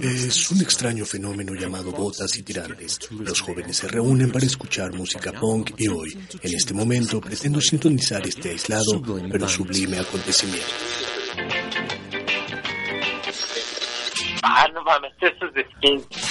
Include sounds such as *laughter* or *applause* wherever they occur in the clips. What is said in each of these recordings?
Es un extraño fenómeno llamado botas y tirantes. Los jóvenes se reúnen para escuchar música punk y hoy, en este momento, pretendo sintonizar este aislado pero sublime acontecimiento. Ah, no mames, eso es de skin.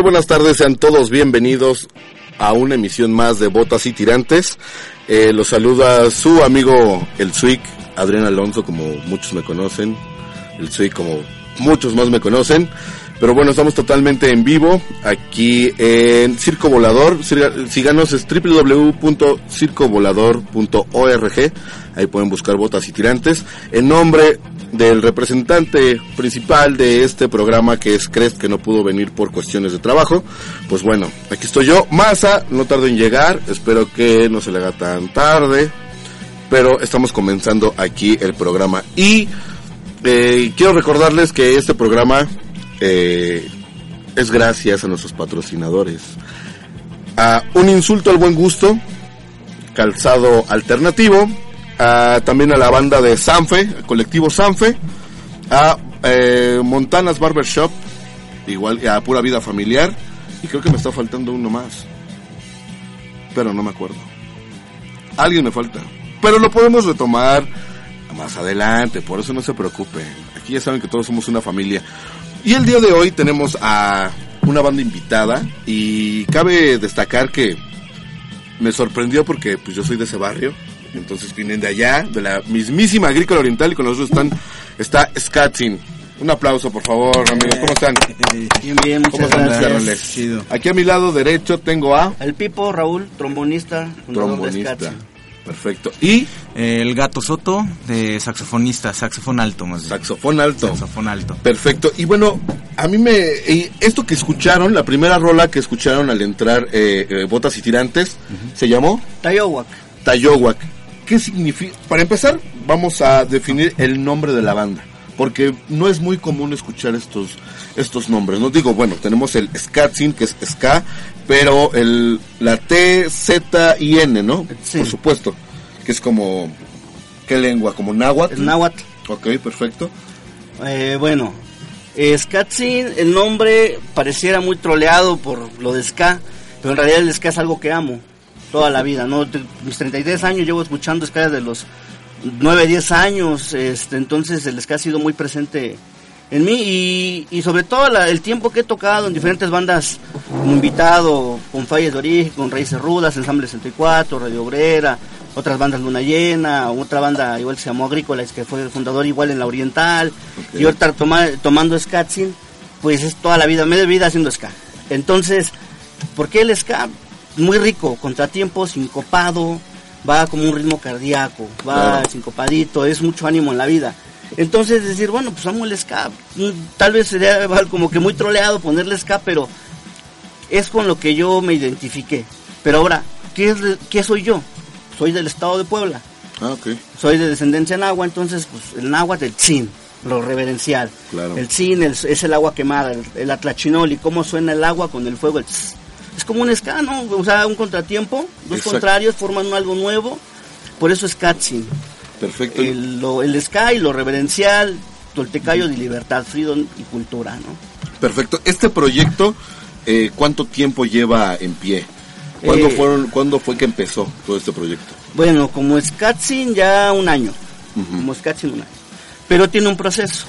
Buenas tardes, sean todos bienvenidos a una emisión más de Botas y Tirantes. Eh, los saluda su amigo el Zwick, Adrián Alonso, como muchos me conocen, el Zwick como muchos más me conocen. Pero bueno, estamos totalmente en vivo aquí en Circo Volador. Síganos es www.circovolador.org. Ahí pueden buscar botas y tirantes. En nombre del representante principal de este programa que es Crest, que no pudo venir por cuestiones de trabajo. Pues bueno, aquí estoy yo. Masa, no tardo en llegar. Espero que no se le haga tan tarde. Pero estamos comenzando aquí el programa. Y eh, quiero recordarles que este programa eh, es gracias a nuestros patrocinadores. A un insulto al buen gusto, calzado alternativo, también a la banda de Sanfe, el colectivo Sanfe, a eh, Montanas Barbershop, igual a Pura Vida Familiar, y creo que me está faltando uno más, pero no me acuerdo. alguien me falta. Pero lo podemos retomar más adelante, por eso no se preocupen. Aquí ya saben que todos somos una familia. Y el día de hoy tenemos a una banda invitada y cabe destacar que me sorprendió porque pues yo soy de ese barrio, entonces vienen de allá, de la mismísima agrícola oriental y con nosotros están está Skatzin. Un aplauso, por favor, amigos. ¿Cómo están? *laughs* Bien, bien, muchas ¿Cómo están, gracias. Aquí a mi lado derecho tengo a El Pipo, Raúl, trombonista, trombonista. Perfecto. Y El gato Soto de saxofonista, saxofón alto más bien. saxofón alto. Saxofón alto. Perfecto. Y bueno, a mí me... esto que escucharon, la primera rola que escucharon al entrar eh, eh, Botas y Tirantes, se llamó Tayowak. Tayowak. ¿Qué significa? Para empezar, vamos a definir el nombre de la banda. Porque no es muy común escuchar estos, estos nombres. No digo, bueno, tenemos el Skatsin, que es ska, pero el, la T, Z y N, ¿no? Sí. Por supuesto. Que es como, ¿qué lengua? Como náhuatl. El náhuatl. Ok, perfecto. Eh, bueno, eh, Skatsin, el nombre pareciera muy troleado por lo de ska, pero en realidad el ska es algo que amo toda la vida, ¿no? Mis 33 años llevo escuchando ska desde los 9, 10 años, este, entonces el ska ha sido muy presente en mí y, y sobre todo la- el tiempo que he tocado en diferentes bandas como invitado, con Falles de Origen, con Raíces Rudas, Ensamble 64, Radio Obrera, otras bandas Luna Llena, otra banda igual que se llamó Agrícolas, que fue el fundador igual en la Oriental, y ahorita toma- tomando Skatsin, pues es toda la vida, media vida haciendo ska. Entonces, ¿por qué el ska? Muy rico, contratiempo, sincopado, va como un ritmo cardíaco, va Claro. sincopadito, es mucho ánimo en la vida. Entonces decir, bueno, pues amo el ska, Mm, tal vez sería *laughs* como que muy troleado ponerle ska, pero es con lo que yo me identifiqué. Pero ahora, ¿qué, es, qué soy yo? Soy del estado de Puebla, Ah, ok. soy de descendencia náhuatl, entonces pues el náhuatl, el tzin, lo reverencial. Claro. El tzin el- es el agua quemada, el, el atlachinol y cómo suena el agua con el fuego, el tss. Es como un ska, ¿no? O sea, un contratiempo, dos Exacto. contrarios forman algo nuevo, por eso es. Perfecto. El, lo- el ska y lo reverencial, toltecayo de libertad, freedom y cultura, ¿no? Perfecto. Este proyecto, eh, ¿cuánto tiempo lleva en pie? ¿Cuándo, Eh, fueron, ¿Cuándo fue que empezó todo este proyecto? Bueno, como Skatsin ya un año. Ujú. Como Skatsin un año. Pero tiene un proceso.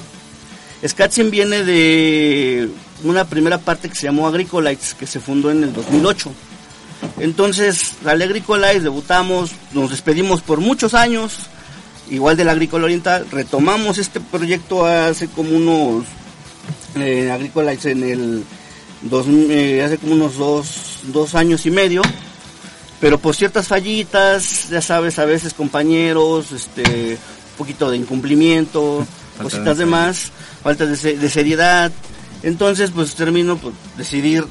Skatsin viene de una primera parte que se llamó Agricolites, que se fundó en el 2008. Entonces, al Agricolites debutamos, nos despedimos por muchos años, igual del Agrícola Oriental, retomamos este proyecto hace como unos, eh, Agricolites en el, dos, eh, hace como unos dos, dos años y medio, pero por ciertas fallitas, ya sabes, a veces compañeros, este, un poquito de incumplimiento, Falta cositas de de más, falta de, de seriedad. Entonces, pues termino por decidir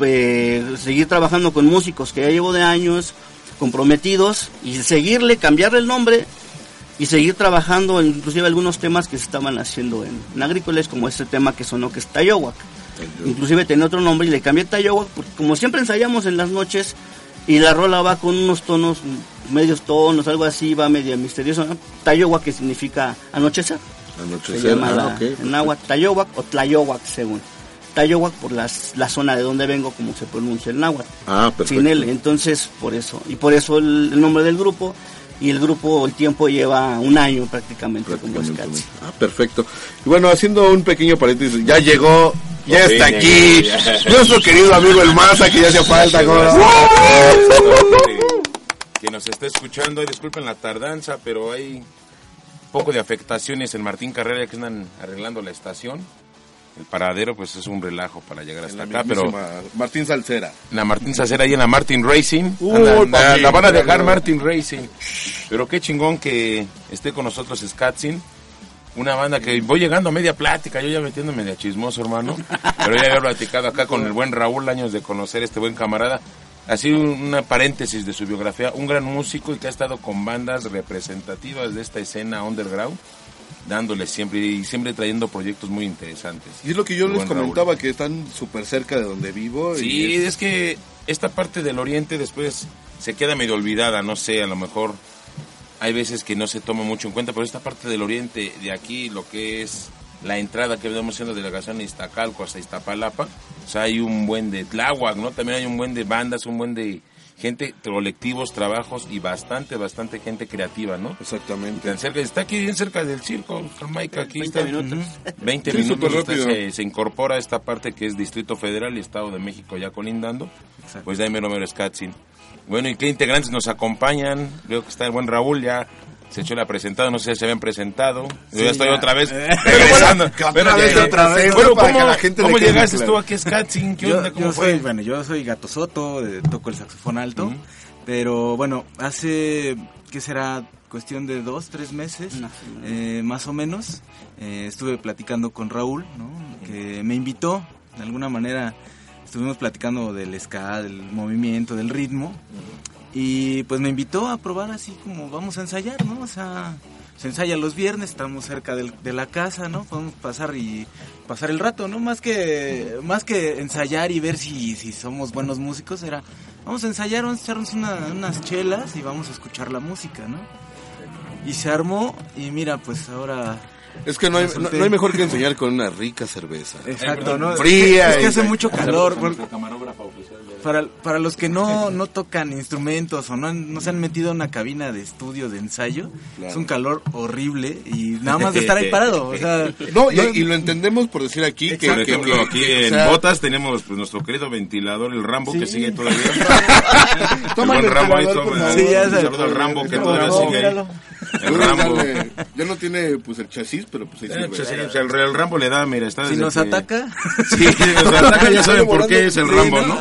eh, seguir trabajando con músicos que ya llevo de años, comprometidos, y seguirle, cambiarle el nombre y seguir trabajando, inclusive algunos temas que se estaban haciendo en, en Agrícolas, como este tema que sonó que es Tayowak. Inclusive tenía otro nombre y le cambié Tayowak, porque como siempre ensayamos en las noches y la rola va con unos tonos, medios tonos, algo así, va medio misterioso. ¿no? Tayowak que significa anochecer. Se Anochecer. llama Ah, la- ok. en náhuatl Tayowak o Tlayowak según. Tayowak por las, la zona de donde vengo, como se pronuncia el náhuatl. Ah, perfecto. Sin él, entonces por eso. Y por eso el, el nombre del grupo. Y el grupo, el tiempo lleva un año prácticamente, como Prácticamente. Scats. Ah, perfecto. Y bueno, haciendo un pequeño paréntesis, ya llegó, ya está aquí, nuestro querido amigo el Maza, que ya hacía falta. *laughs* Quien nos esté escuchando, disculpen la tardanza, pero hay poco de afectaciones en Martín Carrera que andan arreglando la estación. El paradero, pues es un relajo para llegar hasta La acá, pero Martín Salcera. la Martín Sacera ahí en la Martin Racing. Uh, Anda- anda- papi, la van a dejar. Martin Racing. Pero qué chingón que esté con nosotros Skatsin. Una banda que voy llegando a media plática, yo ya metiéndome de chismoso, hermano. Pero ya había platicado acá con el buen Raúl, años de conocer este buen camarada. Así una paréntesis de su biografía, un gran músico y que ha estado con bandas representativas de esta escena underground, dándole siempre y siempre trayendo proyectos muy interesantes. Y es lo que yo les Raúl. comentaba, que están súper cerca de donde vivo. y Sí, es- es que esta parte del oriente después se queda medio olvidada, no sé, a lo mejor hay veces que no se toma mucho en cuenta, pero esta parte del oriente, de aquí, lo que es la entrada que vemos siendo delegación de Iztacalco hasta Iztapalapa, o sea, hay un buen de Tláhuac, ¿no? También hay un buen de bandas, un buen de gente, colectivos, trabajos y bastante, bastante gente creativa, ¿no? Exactamente. Tan cerca, está aquí bien cerca del circo, Jamaica, aquí 20 está. minutos. 20 Sí, minutos está- se, se incorpora esta parte que es Distrito Federal y Estado de México ya colindando. Exacto. Pues de ahí mero mero es Katzin. Bueno, ¿y qué integrantes nos acompañan? Veo que está el buen Raúl ya. Se echó la presentada, no sé si se habían presentado. Yo ya estoy ya. otra vez *laughs* regresando. que otra Bueno, vez, otra vez, bueno, para que ¿cómo, la gente cómo llegaste claro. tú aquí a Skatzin? ¿Qué Yo, onda? ¿Cómo yo fue? soy, bueno, yo soy Gato Soto, eh, toco el saxofón alto, pero bueno, hace, ¿qué será? Cuestión de dos, tres meses, eh, más o menos, eh, estuve platicando con Raúl, ¿no? Que me invitó, de alguna manera, estuvimos platicando del ska, del movimiento, del ritmo, y pues me invitó a probar así como vamos a ensayar, ¿no? O sea, se ensaya los viernes, estamos cerca del- de la casa, ¿no? Podemos pasar y pasar el rato, ¿no? Más que más que ensayar y ver si, si somos buenos músicos, era vamos a ensayar, vamos a echarnos una- unas chelas y vamos a escuchar la música, ¿no? Y se armó y mira, pues ahora Es que no hay, no, no hay mejor que enseñar con una rica cerveza. Exacto, ¿no? Fría Es que hace mucho calor. bueno, Para, para los que no, no tocan instrumentos o no, han- no se han metido a una cabina de estudio de ensayo, Claro. es un calor horrible y nada más de estar ahí parado. O sea, *laughs* No, y, y lo entendemos por decir aquí que, Por ejemplo, que- aquí o en sea, Botas tenemos pues, nuestro querido ventilador, el Rambo, que sigue todavía. *laughs* Toma el Rambo ahí toma-. Sí, ya un sé. saludo al Rambo que todavía sigue ahí. El Rambo. darle- ya no tiene pues el chasis, pero pues ahí o sea, el, el Rambo le da, mira, está si nos que- ataca, *laughs* Sí, si nos ataca, ya *laughs* saben por qué es el Sí, Rambo, ¿no? ¿no?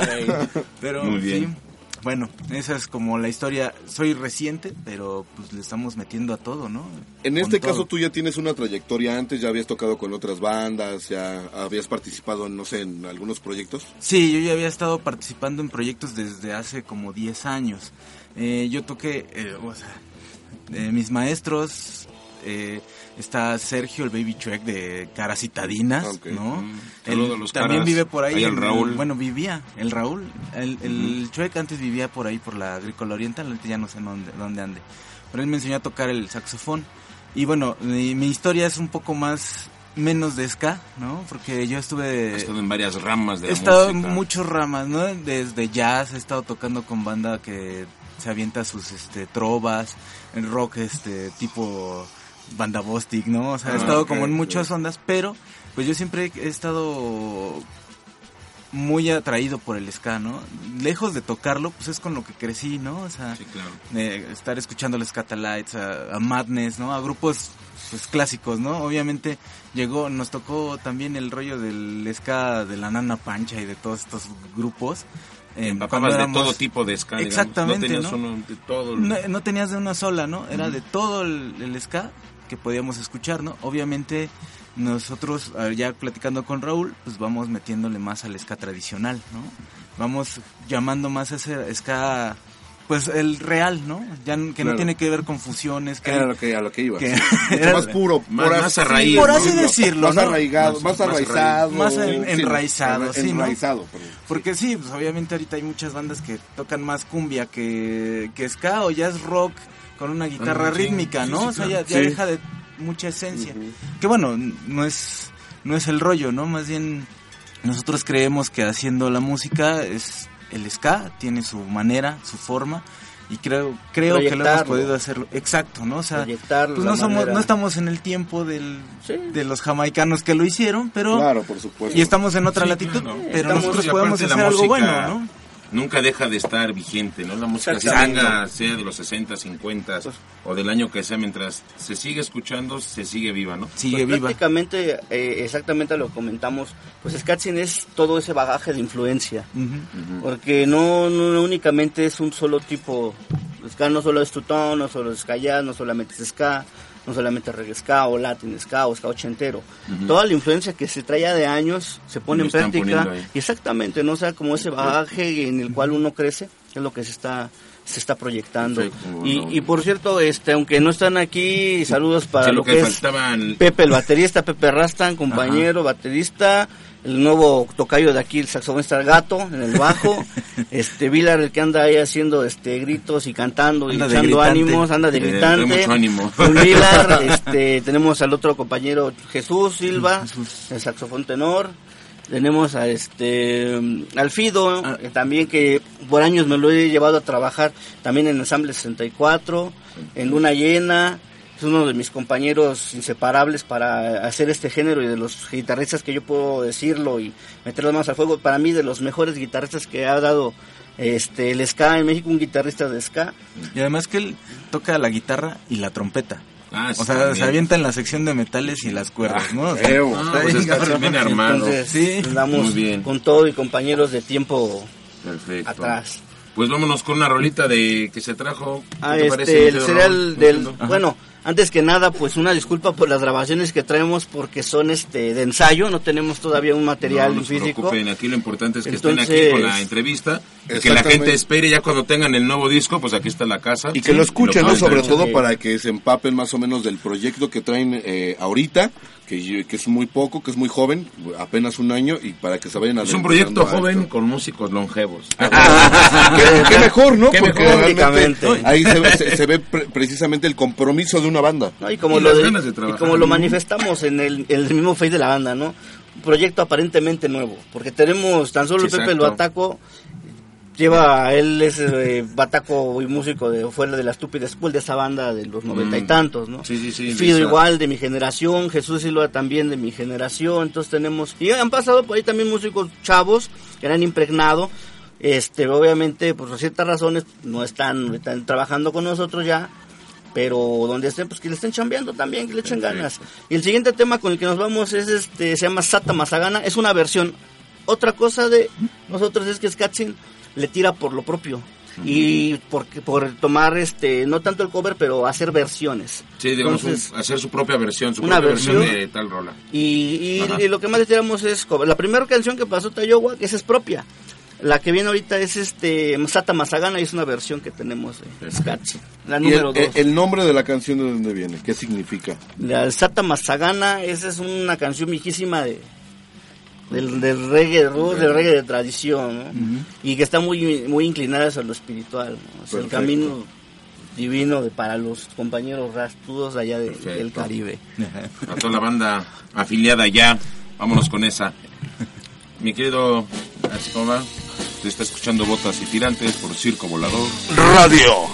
pero Muy bien. sí. Bueno, esa es como la historia. Soy reciente, pero pues le estamos metiendo a todo, ¿no? En Con este todo. caso tú ya tienes una trayectoria antes, ya habías tocado con otras bandas, ya habías participado, no sé, en algunos proyectos. Sí, yo ya había estado participando en proyectos desde hace como 10 años. Eh, yo toqué, eh, o sea, de mis maestros, eh, está Sergio, el Baby Chuec de Caras Citadinas, Ok. ¿no? Mm, Él los también Caras. vive por ahí. Ahí el Raúl. Bueno, vivía, el Raúl. El, el antes vivía por ahí, por la Agrícola Oriental, ahorita ya no sé dónde, dónde ande. Pero él me enseñó a tocar el saxofón. Y bueno, mi, mi historia es un poco más, menos de ska, ¿no? Porque yo estuve... Ha estado en varias ramas de He la estado en muchas ramas, ¿no? Desde jazz, he estado tocando con banda que se avienta sus este trovas, en rock este tipo banda Bostic, ¿no? O sea, he Ah, estado como en muchas ondas, pero pues yo siempre he estado muy atraído por el ska, ¿no? Lejos de tocarlo, pues es con lo que crecí, ¿no? O sea, Sí, claro. de estar escuchando a los Catalites, a, a Madness, ¿no? A grupos pues clásicos, ¿no? Obviamente llegó, nos tocó también el rollo del ska de la Nana Pancha y de todos estos grupos. Eh, Empapabas cuando de éramos- todo tipo de ska, digamos. Exactamente, No tenías ¿no? uno de todo. el- No, no tenías de una sola, ¿no? Era de todo el, el ska que podíamos escuchar, ¿no? Obviamente nosotros, ya platicando con Raúl, pues vamos metiéndole más al ska tradicional, ¿no? Vamos llamando más a ese ska, pues el real, ¿no? Ya que Claro. no tiene que ver con fusiones, que, Era lo que, a lo que ibas. que- Mucho era- más puro, Más- por más así- a raíz, por ¿no? así decirlo, Más ¿no? arraigado, Más- más, más arraizado. Más en- sí, enraizado, sí, ¿no? Enraizado, perdón. Porque sí, pues obviamente ahorita hay muchas bandas que tocan más cumbia que, que ska o jazz rock con una guitarra Ah, sí, rítmica, sí, ¿no? o sea, ya, ya Sí. deja de mucha esencia. Que bueno, no es, no es el rollo, ¿no? Más bien nosotros creemos que haciendo la música es el ska, tiene su manera, su forma. Y creo, creo que lo hemos podido hacerlo. Exacto, ¿no? O sea, pues no, somos, manera. no estamos en el tiempo del, Sí. de los jamaicanos que lo hicieron, pero... Claro, por supuesto. Y estamos en otra Sí, latitud, claro. pero Estamos- nosotros podemos hacer algo bueno, ¿no? Nunca deja de estar vigente, ¿no? La música, tenga, sea de los 60, 50 o del año que sea, mientras se sigue escuchando, se sigue viva, ¿no? Sigue Pues viva. prácticamente, eh, exactamente lo comentamos, pues Skatsin es todo ese bagaje de influencia, porque no, no, únicamente es un solo tipo, ska no solo es tutón, no solo es ska jazz, no solamente es ska, no solamente reggae ska o latin ska o ska ochentero, toda la influencia que se traía de años se pone en práctica, y exactamente, no o sea como ese bagaje en el cual uno crece, es lo que se está se está proyectando. Y, y por cierto, este aunque no están aquí, saludos para Sí, lo, lo que, que es faltaban. Pepe el baterista, Pepe Rastan, compañero, baterista, el nuevo tocayo de aquí, el saxofonista el gato, en el bajo, *laughs* este Vilar el que anda ahí haciendo este gritos y cantando y Anda echando ánimos, anda de Eh, gritante. trae mucho ánimo. Un Vilar, *laughs* este, tenemos al otro compañero Jesús Silva, el saxofón tenor. Tenemos a este al Fido, Ah. eh, también que por años me lo he llevado a trabajar también en Ensamble 64, en Luna Llena. Es uno de mis compañeros inseparables para hacer este género y de los guitarristas que yo puedo decirlo y meter las manos al fuego. Para mí, de los mejores guitarristas que ha dado este el ska en México, un guitarrista de ska. Y además que él toca la guitarra y la trompeta. Ah, sí, o sea, también. se avienta en la sección de metales y las cuerdas, ¿no? O sea. Ah, está pues bien está bien armado. Entonces, Sí, andamos muy bien. con todo y compañeros de tiempo Perfecto. atrás. Pues vámonos con una rolita de que se trajo. ¿Qué Ah, te este, parece, el cereal del, Ajá. bueno, antes que nada, pues una disculpa por las grabaciones que traemos porque son este de ensayo, no tenemos todavía un material no, no se físico. preocupen, aquí lo importante es que estén Entonces- aquí con la entrevista, y que la gente espere ya cuando tengan el nuevo disco, pues aquí está la casa. Y que lo escuchen, ¿no? pueden Sobre todo para que se empapen más o menos del proyecto que traen eh, ahorita, que, que es muy poco, que es muy joven, apenas un año, y para que se vayan Es un proyecto a joven esto. con músicos longevos. *laughs* ¿Qué, qué mejor, ¿no? Qué Porque mejor, realmente ahí se ve, se- se ve pre- precisamente el compromiso de una banda. ¿no? Y como Y lo de- y como lo manifestamos en el, mismo face de la banda, ¿no? Un proyecto aparentemente nuevo, porque tenemos tan solo Sí, Pepe el exacto. Bataco lleva él es eh, bataco y músico de fuera de la estúpida school de esa banda de los noventa y Mm. tantos no Sí, sí, sí, Fido igual de mi generación Jesús Silva también de mi generación entonces tenemos y han pasado por ahí también músicos chavos que han impregnado este obviamente pues, por ciertas razones no están, están trabajando con nosotros ya pero donde estén, pues que le estén chambeando también, que le echen ganas. Y el siguiente tema con el que nos vamos es este, se llama Sata Mazagana, es una versión. Otra cosa de nosotros es que Skatsin le tira por lo propio. Y por, por tomar, este, no tanto el cover, pero hacer versiones. Sí, digamos, un- Entonces, hacer su propia versión, su una propia versión, versión. de tal rola. y, y- y lo que más le tiramos es cover. La primera canción que pasó Tayowa, que esa es propia. La que viene ahorita es este Sata Mazagana y es una versión que tenemos de Skatsin. La número el, dos. el- nombre de la canción de dónde viene, qué significa. La Sata Mazagana, esa es una canción viejísima de del, del reggae de roots, del reggae de tradición, ¿no? y que está muy muy inclinada hacia lo espiritual, ¿no? Hacia el camino divino de para los compañeros rastudos allá de- del Caribe. A toda la banda afiliada ya, vámonos con esa. Mi querido Ascoma, te está escuchando Botas y Tirantes por Circo Volador. Radio.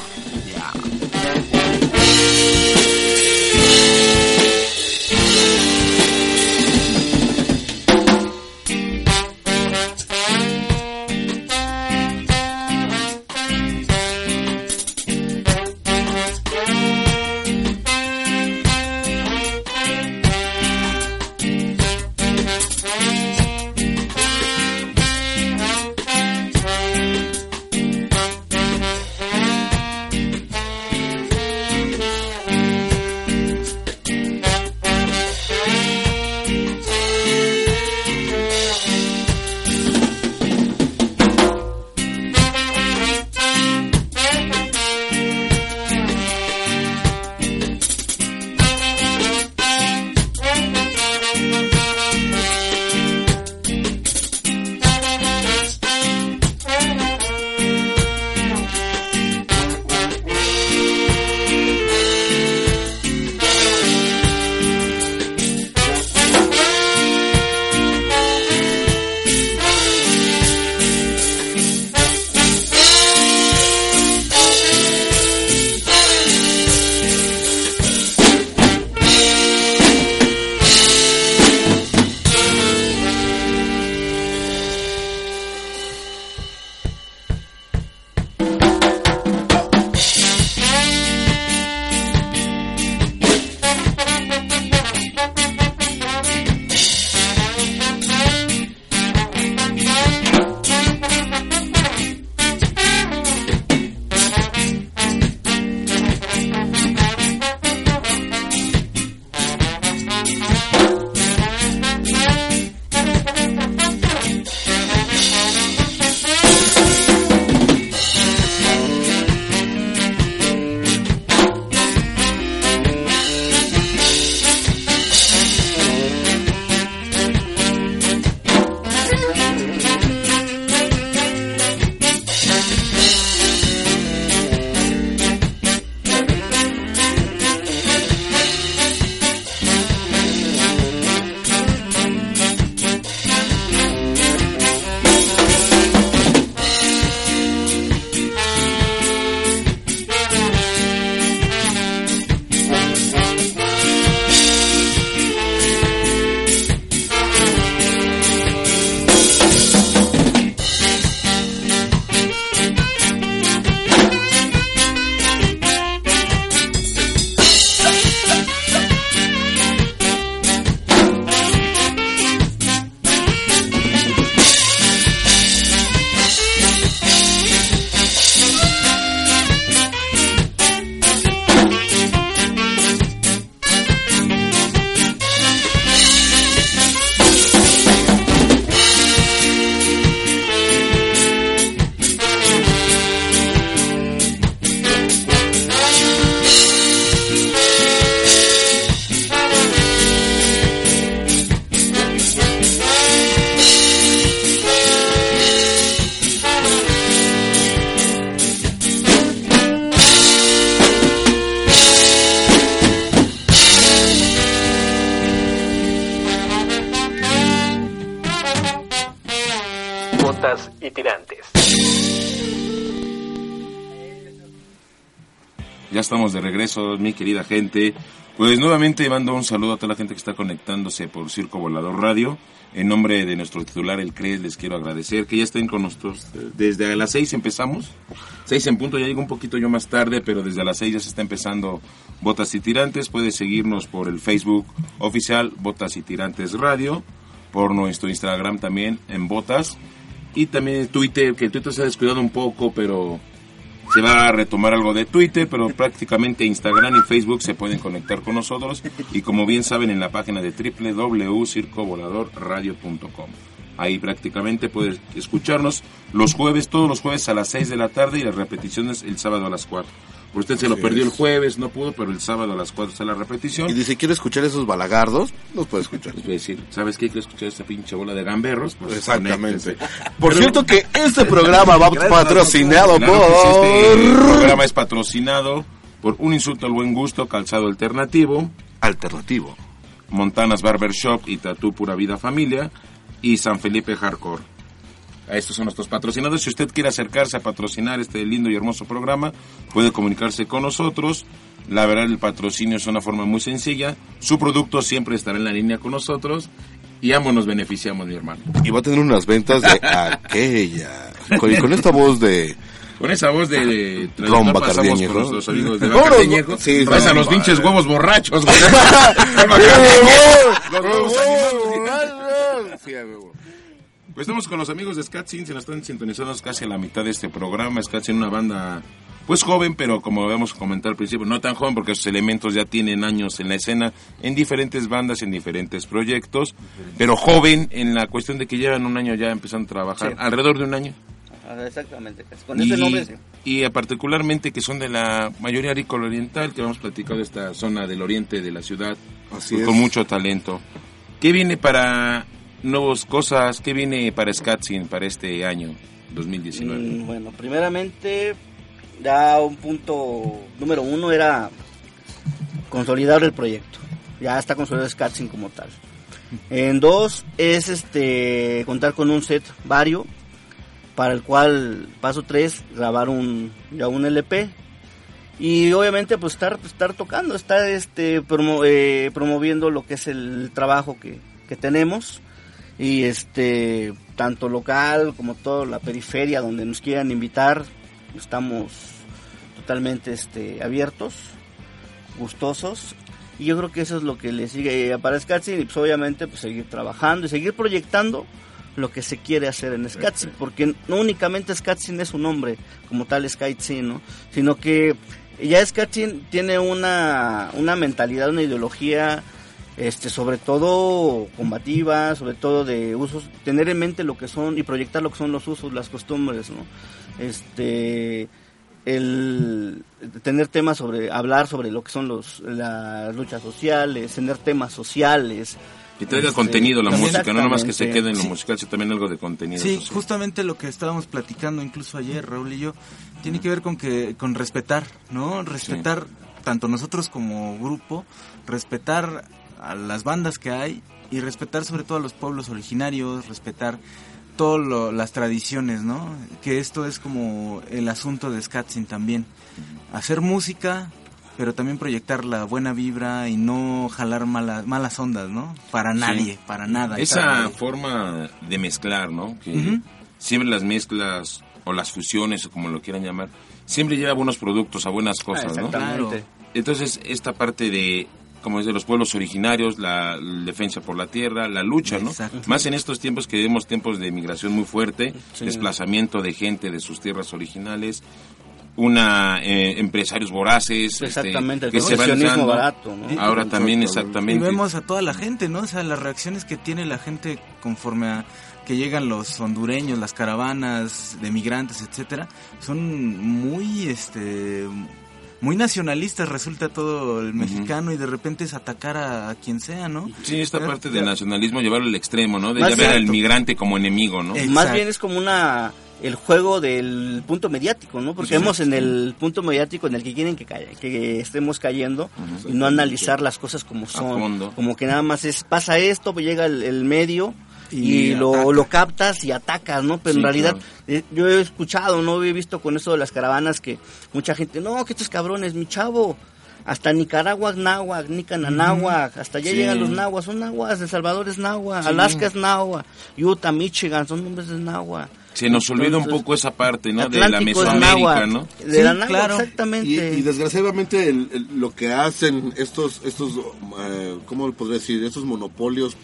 Regreso, mi querida gente. Pues nuevamente mando un saludo a toda la gente que está conectándose por Circo Volador Radio. En nombre de nuestro titular, el CRES, les quiero agradecer que ya estén con nosotros. Desde las seis empezamos. Seis en punto, ya llego un poquito yo más tarde, pero desde las seis ya se está empezando Botas y Tirantes. Puedes seguirnos por el Facebook oficial Botas y Tirantes Radio, por nuestro Instagram también en Botas. Y también Twitter, que Twitter se ha descuidado un poco, pero se va a retomar algo de Twitter, pero prácticamente Instagram y Facebook se pueden conectar con nosotros y como bien saben en la página de www.circovoladorradio.com. Ahí prácticamente puedes escucharnos los jueves, todos los jueves a las 6 de la tarde y las repeticiones el sábado a las 4. Por usted se lo perdió el es. jueves, no pudo, pero el sábado a las 4 está la repetición. Y dice, ¿quiere escuchar esos balagardos? Los puede escuchar. A decir, ¿sabes qué? Quiero escuchar esta pinche bola de gamberros. Pues, Exactamente. Por Pero- cierto que este programa va patrocinado este por... programa es patrocinado por Un Insulto al Buen Gusto, Calzado Alternativo, Alternativo. Montanas Barber Shop y Tatú Pura Vida Familia y San Felipe Hardcore. Estos son nuestros patrocinadores. Si usted quiere acercarse a patrocinar este lindo y hermoso programa, puede comunicarse con nosotros. La verdad, el patrocinio es una forma muy sencilla. Su producto siempre estará en la línea con nosotros y ambos nos beneficiamos, mi hermano. Y va a tener unas ventas de *laughs* aquella. Con, esta voz de... Con esa voz de, pasamos Bacardiñejo. con nuestros amigos de *laughs* no, sí, a los pinches huevos borrachos, güey. *laughs* Los huevos. Sí, huevo. Pues estamos con los amigos de Scatsin, se nos están sintonizando casi a la mitad de este programa. Scatsin, una banda pues joven, pero como habíamos comentado al principio, no tan joven porque esos elementos ya tienen años en la escena, en diferentes bandas, en diferentes proyectos, pero joven en la cuestión de que llevan un año ya empezando a trabajar, Sí. alrededor de un año. Ah, Exactamente, con ese nombre sí. y eh, particularmente que son de la mayoría agrícola oriental, que hemos platicado de esta zona del oriente de la ciudad, Así pues, con mucho talento. ¿Qué viene para nuevas cosas? ¿Qué viene para Skatsin para este año 2019? Mm, bueno, primeramente, ya un punto número uno era consolidar el proyecto. Ya está consolidado Skatsin como tal. En dos es este contar con un set vario para el cual paso tres grabar un ya un LP y obviamente pues estar estar tocando estar este promo- eh, promoviendo lo que es el trabajo que, que tenemos y este tanto local como toda la periferia donde nos quieran invitar estamos totalmente este abiertos gustosos y yo creo que eso es lo que le sigue eh, para Skatsin y pues obviamente pues seguir trabajando y seguir proyectando lo que se quiere hacer en Skatsin porque no únicamente Skatsin es un nombre como tal Skatsin ¿no? sino que ya Skatsin tiene una, una mentalidad una ideología este sobre todo combativa sobre todo de usos tener en mente lo que son y proyectar lo que son los usos las costumbres no este el tener temas sobre hablar sobre lo que son los las luchas sociales tener temas sociales Que traiga este, contenido la música, no nomás que se quede en lo Sí. musical, sino también algo de contenido. Sí, social. justamente lo que estábamos platicando incluso ayer, Raúl y yo, tiene que ver con que con respetar, ¿no? Respetar tanto nosotros como grupo, respetar a las bandas que hay y respetar sobre todo a los pueblos originarios, respetar todas las tradiciones, ¿no? Que esto es como el asunto de Skatsin también. Hacer música, pero también proyectar la buena vibra y no jalar malas malas ondas, ¿no? Para nadie, para nada. Esa forma de mezclar, ¿no? Que siempre las mezclas o las fusiones o como lo quieran llamar, siempre lleva buenos productos, a buenas cosas, ¿no? exactamente Entonces, esta parte de, como es de los pueblos originarios, la, la defensa por la tierra, la lucha, ¿no? Exacto. Más en estos tiempos que vemos tiempos de migración muy fuerte, Sí. desplazamiento de gente de sus tierras originales, una eh, empresarios voraces, este, Exactamente, el que se van barato, ¿no? Ahora también Y exactamente. vemos a toda la gente, ¿no? O sea, las reacciones que tiene la gente conforme a que llegan los hondureños, las caravanas de migrantes, etcétera, son muy, este, muy nacionalistas. Resulta todo el mexicano y de repente es atacar a, a quien sea, ¿no? Sí, esta Pero- parte del nacionalismo llevarlo al extremo, ¿no? De ya ver al migrante como enemigo, ¿no? Más bien es como una el juego del punto mediático, ¿no? Porque Sí, vemos sí. en el punto mediático en el que quieren que, calla- que estemos cayendo y no analizar las cosas como son. Como que nada más es, pasa esto, pues llega el, el medio y, Y lo, captas y atacas, ¿no? Pero Sí, en realidad claro. eh, yo he escuchado, ¿no? He visto con eso de las caravanas que mucha gente, no, que estos cabrones, mi chavo, hasta Nicaragua es náhuatl, Nicananahuac, hasta allá Sí. llegan los nahuas, son nahuas, El Salvador es náhuatl, Alaska es náhuatl, Utah, Michigan, son nombres de náhuatl. Se nos olvida un poco esa parte, ¿no? De la Mesoamérica, ¿no? De la Sí, náhuatl, claro. exactamente. Y, y desgraciadamente el- el- lo que hacen estos, estos eh, ¿cómo podría decir? Estos monopolios,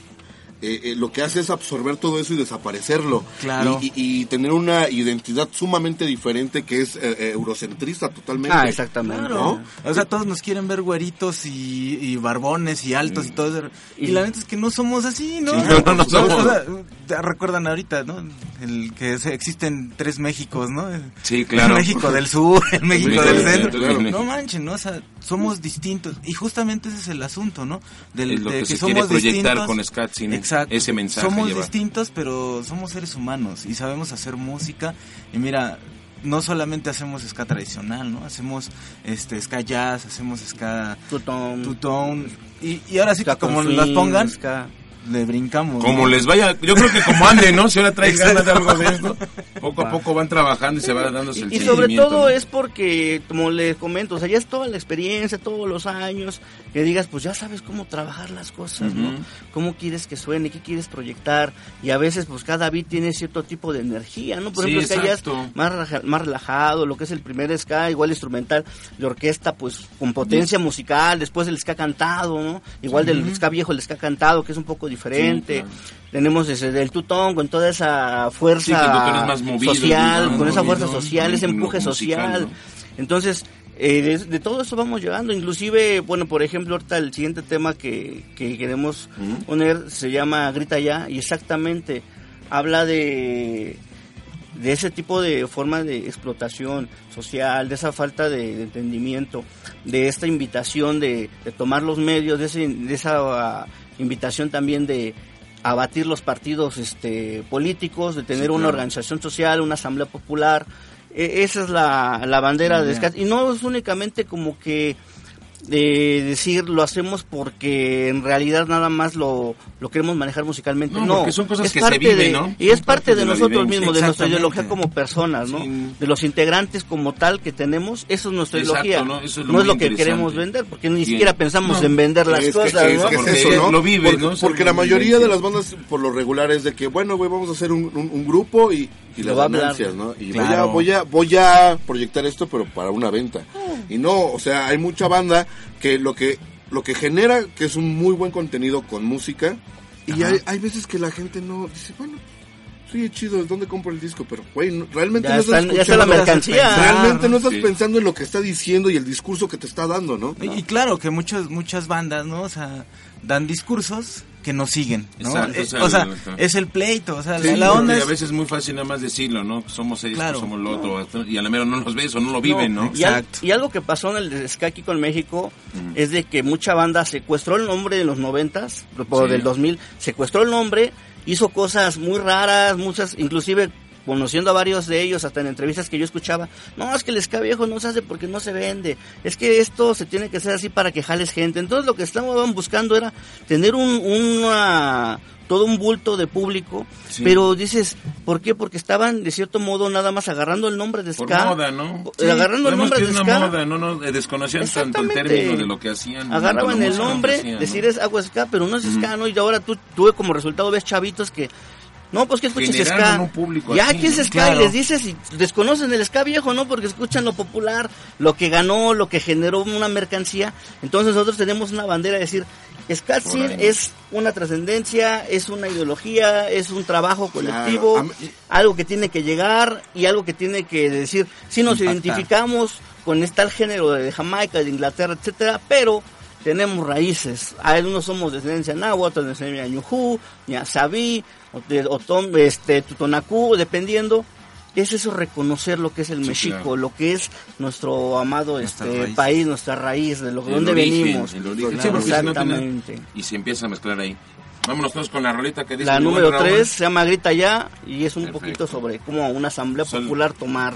eh, eh, lo que hace es absorber todo eso y desaparecerlo. Claro. Y, y- y tener una identidad sumamente diferente que es eh, eh, eurocentrista totalmente. Ah, exactamente. Claro. ¿No? O sea, todos nos quieren ver güeritos y, y barbones y altos y todo eso. Y, la neta es que no somos así, ¿no? Sí, no, *laughs* no, no O somos. sea, recuerdan ahorita, ¿no? El que se- existen tres Méxicos, ¿no? El- Sí, claro. El *laughs* México del sur, el *laughs* México del centro. claro. No manchen, ¿no? O sea, somos distintos. Y justamente ese es el asunto, ¿no? Del, Es lo de que se somos quiere proyectar distintos. con Skatzin, Exacto. ese mensaje Somos distintos, pero somos seres humanos y sabemos hacer música. Y mira, no solamente hacemos ska tradicional, ¿no? Hacemos este ska jazz, hacemos ska Tutón, two-tone. Y, y ahora sí que como con las pongan, ska- le brincamos. Como ¿no? les vaya, yo creo que como anden, ¿no? Si ahora traen ganas de algo de esto, poco a poco van trabajando y se va dándose el Y, y sobre todo ¿no? es porque, como les comento, o sea, ya es toda la experiencia, todos los años, que digas, pues ya sabes cómo trabajar las cosas, ¿no? Cómo quieres que suene, qué quieres proyectar, y a veces, pues cada beat tiene cierto tipo de energía, ¿no? Por Sí, ejemplo, es exacto. más, más relajado, lo que es el primer ska, igual instrumental, de orquesta, pues con potencia musical, después el ska cantado, ¿no? Igual del ska viejo, el ska cantado, que es un poco diferente. claro. Tenemos ese del tutón con toda esa fuerza el más movido, social, con esa movido, fuerza social, ese empuje musical, social. ¿no? Entonces, eh, de, de todo eso vamos llegando. Inclusive, bueno, por ejemplo, ahorita el siguiente tema que, que queremos poner se llama Grita Ya y exactamente habla de de ese tipo de forma de explotación social, de esa falta de, de entendimiento, de esta invitación de, de tomar los medios, de, ese- de esa invitación también de abatir los partidos este, políticos, de tener Sí, una organización social, una asamblea popular. E- esa es la, la bandera de Ya. Scat. Y no es únicamente como que de decir lo hacemos porque en realidad nada más lo, lo queremos manejar musicalmente. No, No, porque son cosas es que se parte viven, de- ¿no? Y es parte de, nosotros mismos, de nuestra ideología como personas, ¿no? Sí. De los integrantes como tal que tenemos, eso es nuestra Exacto, ideología. ¿no? Eso es es lo que queremos vender, porque ni Bien. siquiera pensamos No. en vender las Es que- cosas, es ¿no? que es Porque eso, ¿no? lo vives, porque, ¿no? Son porque la mayoría de las bandas por lo regular es de que, bueno, güey, vamos a hacer un, un- un grupo y, y las ganancias, ¿no? Y Claro. voy, a, voy, a, voy a proyectar esto, pero para una venta. Y no, o sea, hay mucha banda que lo que lo que genera que es un muy buen contenido con música y hay, hay veces que la gente no dice, bueno, sí, chido, ¿dónde compro el disco? Pero, güey, no- realmente Ya no está, estás ya está la escuchando- mercancía. Realmente no estás Sí. pensando en lo que está diciendo y el discurso que te está dando, ¿no? Y, y claro que muchos, muchas bandas, ¿no? O sea, dan discursos que nos siguen, ¿no? Exacto, Eh, o sea, o sea, el- es el pleito, o sea, Sí, la, onda a es... veces es muy fácil nada más decirlo, ¿no? Somos esto, Claro. somos lo otro, y a la mera no los ves o no lo viven, ¿no? Y, al- Exacto. y algo que pasó en el ska aquí con México es de que mucha banda secuestró el nombre en los noventas, por Sí. del 2000, secuestró el nombre, hizo cosas muy raras, muchas, inclusive conociendo a varios de ellos, hasta en entrevistas que yo escuchaba, no, es que el ska viejo no se hace porque no se vende, es que esto se tiene que hacer así para que jales gente. Entonces lo que estaban buscando era tener un, una todo un bulto de público, Sí. pero dices, ¿por qué? Porque estaban de cierto modo nada más agarrando el nombre de Por ska, moda, ¿no? agarrando el nombre de decir ska, una moda, no, no, eh, desconocían tanto el término de lo que hacían. agarraban el que nombre, hacían, ¿no? decir es agua ska, pero no es ska, ¿no? Y ahora tú, tú como resultado ves chavitos que, no, pues que escuches ska. un público ya así, que es ska Claro. y les dices y desconocen el ska viejo, ¿no? Porque escuchan lo popular, lo que ganó, lo que generó una mercancía. Entonces nosotros tenemos una bandera de decir, ska es una trascendencia, es una ideología, es un trabajo colectivo, Claro. A mí- algo que tiene que llegar y algo que tiene que decir, si nos Impactar. identificamos con este género de Jamaica, de Inglaterra, etcétera, pero tenemos raíces. Algunos somos de descendencia náhuatl, otros de descendencia ñujú, ñasabi, o, de- o tom- este, tutonacú, dependiendo. Es eso reconocer lo que es el Sí, México, claro. lo que es nuestro amado Nuestra este raíz. país, nuestra raíz, de lo, El dónde origen, venimos. el origen. Claro. Sí, porque si no tiene- Exactamente. y se empieza a mezclar ahí. Vámonos todos con la rolita que dice La número Raúl. 3 se llama Grita Ya y es un Perfecto. poquito sobre cómo una asamblea popular tomar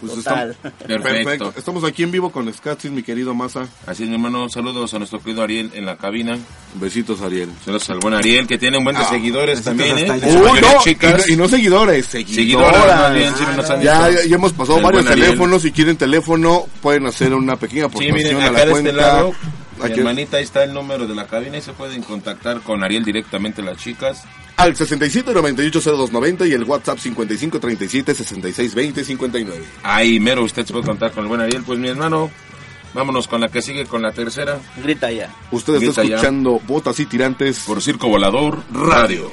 Pues Total. estamos- Perfecto. Estamos aquí en vivo con Skatsin, mi querido Masa. Así es, mi hermano. Saludos a nuestro querido Ariel en la cabina. Besitos, Ariel. Saludos al buen Ariel, que tiene un buen de seguidores besitos también, ¿eh? Uy, no, chicas. y, no, y no seguidores, seguidoras. Seguidoras, más bien, sí, nos han Ya, dicho. ya, ya hemos pasado El varios Ariel. teléfonos. Si quieren teléfono, pueden hacer una pequeña Sí, aportación miren, a acá la de cuenta. este lado, mi hermanita, ahí está el número de la cabina y se pueden contactar con Ariel directamente las chicas. Al 67 98 0290 y el WhatsApp 55 37 66 20 59. Ahí mero usted se puede contar con el buen Ariel. Pues mi hermano, vámonos con la que sigue, con la tercera, Grita ya. Usted está Grita ya. escuchando Botas y Tirantes. por Circo Volador Radio.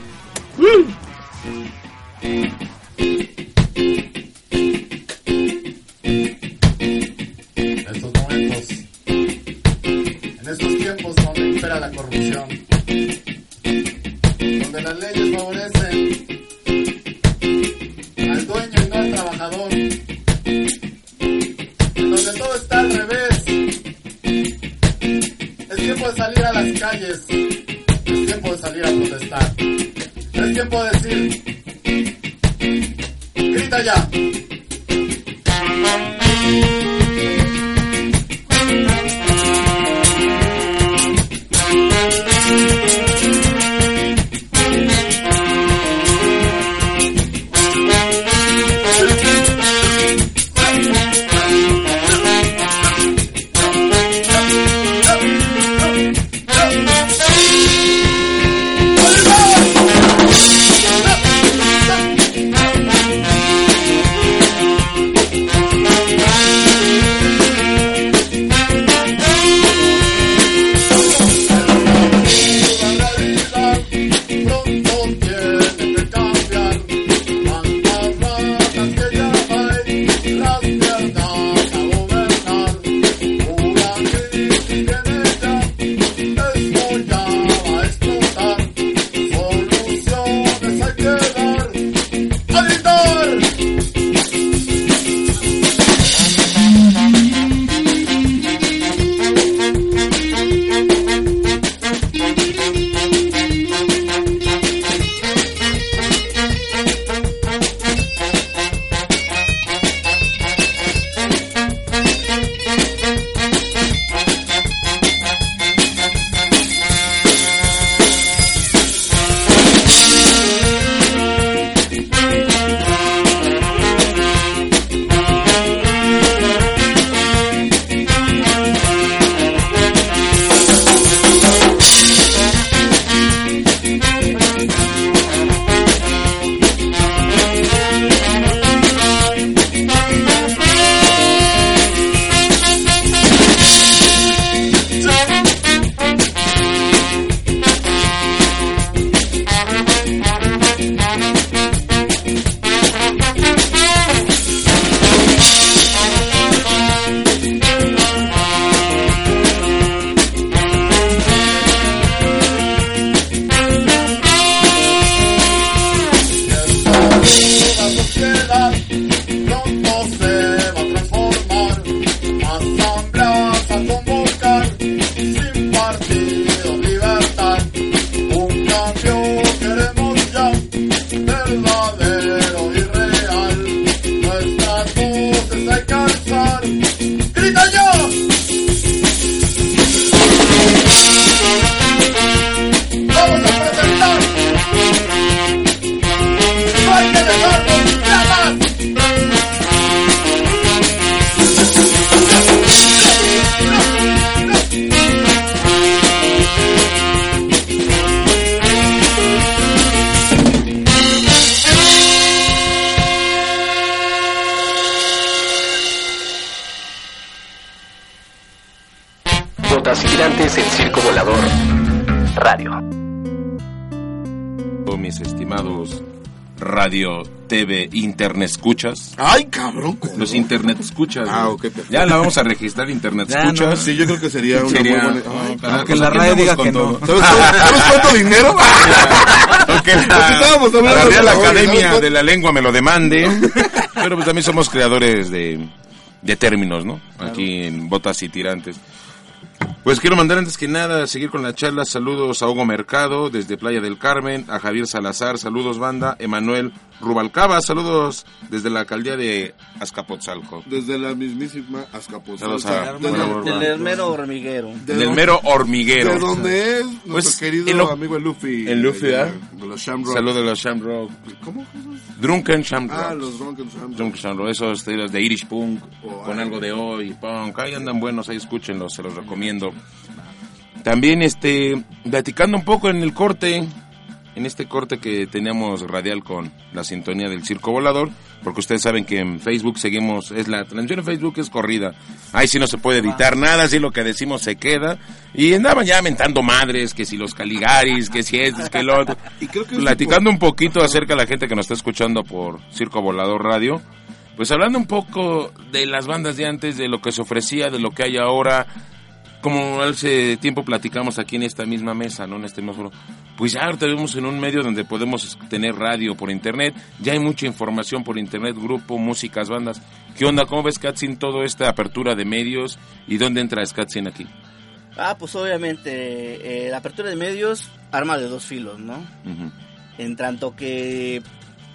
En estos momentos, en estos tiempos donde impera la corrupción, donde las leyes favorecen al dueño y no al trabajador, en donde todo está al revés, es tiempo de salir a las calles, es tiempo de salir a protestar, es tiempo de decir, grita ya. Internet escuchas. Ay, cabrón. Los internet escuchas. Ah, ¿no? ok, perfecto. Ya la vamos a registrar internet Ya, escuchas. Sí, yo creo que sería una Sería- muy buena... Ay, Ah, Aunque pues la andamos diga que no. ¿Sabes cuánto, ¿sabes cuánto dinero? *laughs* Aunque estábamos hablando la Real de- Academia ¿sabes de la Lengua me lo demande. *laughs* Pero pues también somos creadores de, de términos, ¿no? Aquí en Botas y Tirantes. Pues quiero mandar antes que nada, seguir con la charla, saludos a Hugo Mercado desde Playa del Carmen, a Javier Salazar, saludos banda, Emanuel Rubalcaba, saludos desde la alcaldía de Azcapotzalco. Desde la mismísima Azcapotzalco. Saludos a- Desde- Bueno, Del del mero hormiguero. de Del mero hormiguero. De donde es nuestro Pues, querido en lo- amigo el Luffy. el Luffy, de, ¿ah? de los Shamrock. Saludos de los Shamrock. ¿Cómo? Drunken Shamrock. Ah, los Drunken Shamrock. Drunken Shamrock, esos estilos de Irish Punk, Oh, con ay. algo de hoy, punk, ahí andan buenos, ahí escúchenlos, se los recomiendo. También, este, platicando un poco en el corte, en este corte que teníamos radial con la sintonía del Circo Volador, porque ustedes saben que en Facebook seguimos, es la transmisión en Facebook es corrida. Ahí sí no se puede editar nada, así lo que decimos se queda. Y andaban ya mentando madres, que si los Caligaris, que si es, que lo otro. *laughs* Y creo que Platicando un poquito acerca de la gente que nos está escuchando por Circo Volador Radio, pues hablando un poco de las bandas de antes, de lo que se ofrecía, de lo que hay ahora, como hace tiempo platicamos aquí en esta misma mesa, ¿no? En este mismo pues ya ahora tenemos en un medio donde podemos tener radio por internet, ya hay mucha información por internet, grupo, músicas, bandas. ¿Qué onda? ¿Cómo ves Katsin todo esta apertura de medios y dónde entra Skatsin aquí? Ah, pues obviamente, eh, la apertura de medios, arma de dos filos, ¿no? En tanto que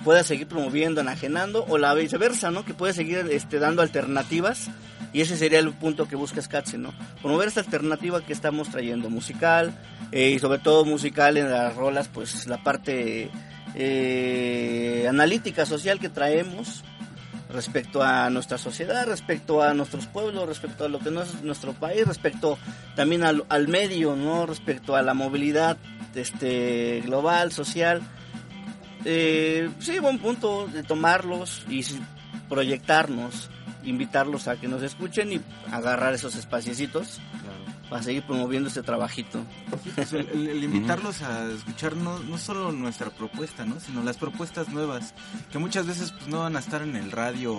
pueda seguir promoviendo, enajenando, o la viceversa, ¿no? Que puede seguir este, dando alternativas, y ese sería el punto que busca Skatse, ¿no? Promover esta alternativa que estamos trayendo, musical, eh, y sobre todo musical en las rolas, pues la parte eh, analítica social que traemos respecto a nuestra sociedad, respecto a nuestros pueblos, respecto a lo que no es nuestro país, respecto también al, al medio, ¿no? Respecto a la movilidad este, global, social. Eh, sí, buen punto de tomarlos y proyectarnos, invitarlos a que nos escuchen y agarrar esos espaciecitos para seguir promoviendo este trabajito. Pues el, el- el invitarlos a escuchar no, no solo nuestra propuesta, ¿no? sino las propuestas nuevas, que muchas veces pues, no van a estar en el radio